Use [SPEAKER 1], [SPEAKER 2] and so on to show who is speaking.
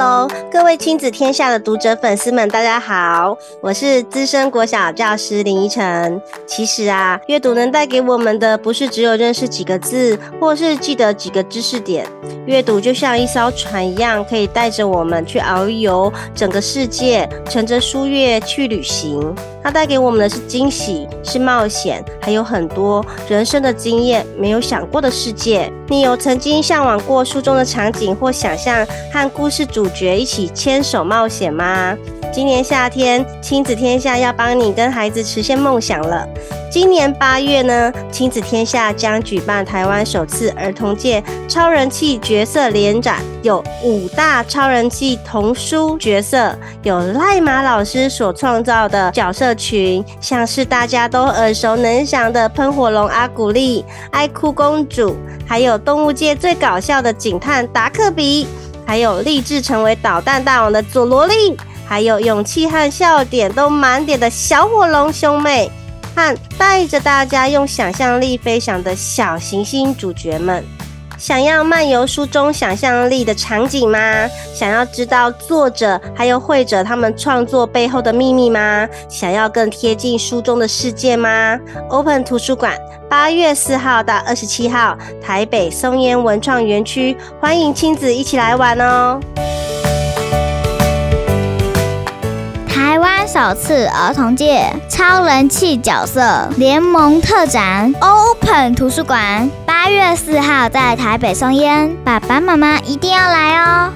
[SPEAKER 1] 喽。各位亲子天下的读者粉丝们，大家好，我是资深国小教师林依晨。其实啊，阅读能带给我们的，不是只有认识几个字，或是记得几个知识点。阅读就像一艘船一样，可以带着我们去遨游整个世界，乘着书页去旅行。它带给我们的是惊喜，是冒险，还有很多人生的经验，没有想过的世界。你有曾经向往过书中的场景，或想象和故事主角一起牵手冒险吗？今年夏天，亲子天下要帮你跟孩子实现梦想了。今年八月呢，亲子天下将举办台湾首次儿童界超人气角色联展，有五大超人气童书角色，有赖马老师所创造的角色群，像是大家都耳熟能详的喷火龙阿古力、爱哭公主，还有动物界最搞笑的警探达克比，还有立志成为导弹大王的佐罗力。还有勇气和笑点都满点的小火龙兄妹，和带着大家用想象力飞翔的小行星主角们，想要漫游书中想象力的场景吗？想要知道作者还有绘者他们创作背后的秘密吗？想要更贴近书中的世界吗？Open 图书馆八月四号到二十七号，台北松烟文创园区，欢迎亲子一起来玩哦。
[SPEAKER 2] 台湾首次儿童界超人气角色联盟特展，Open 图书馆，八月四号在台北松烟，爸爸妈妈一定要来哦。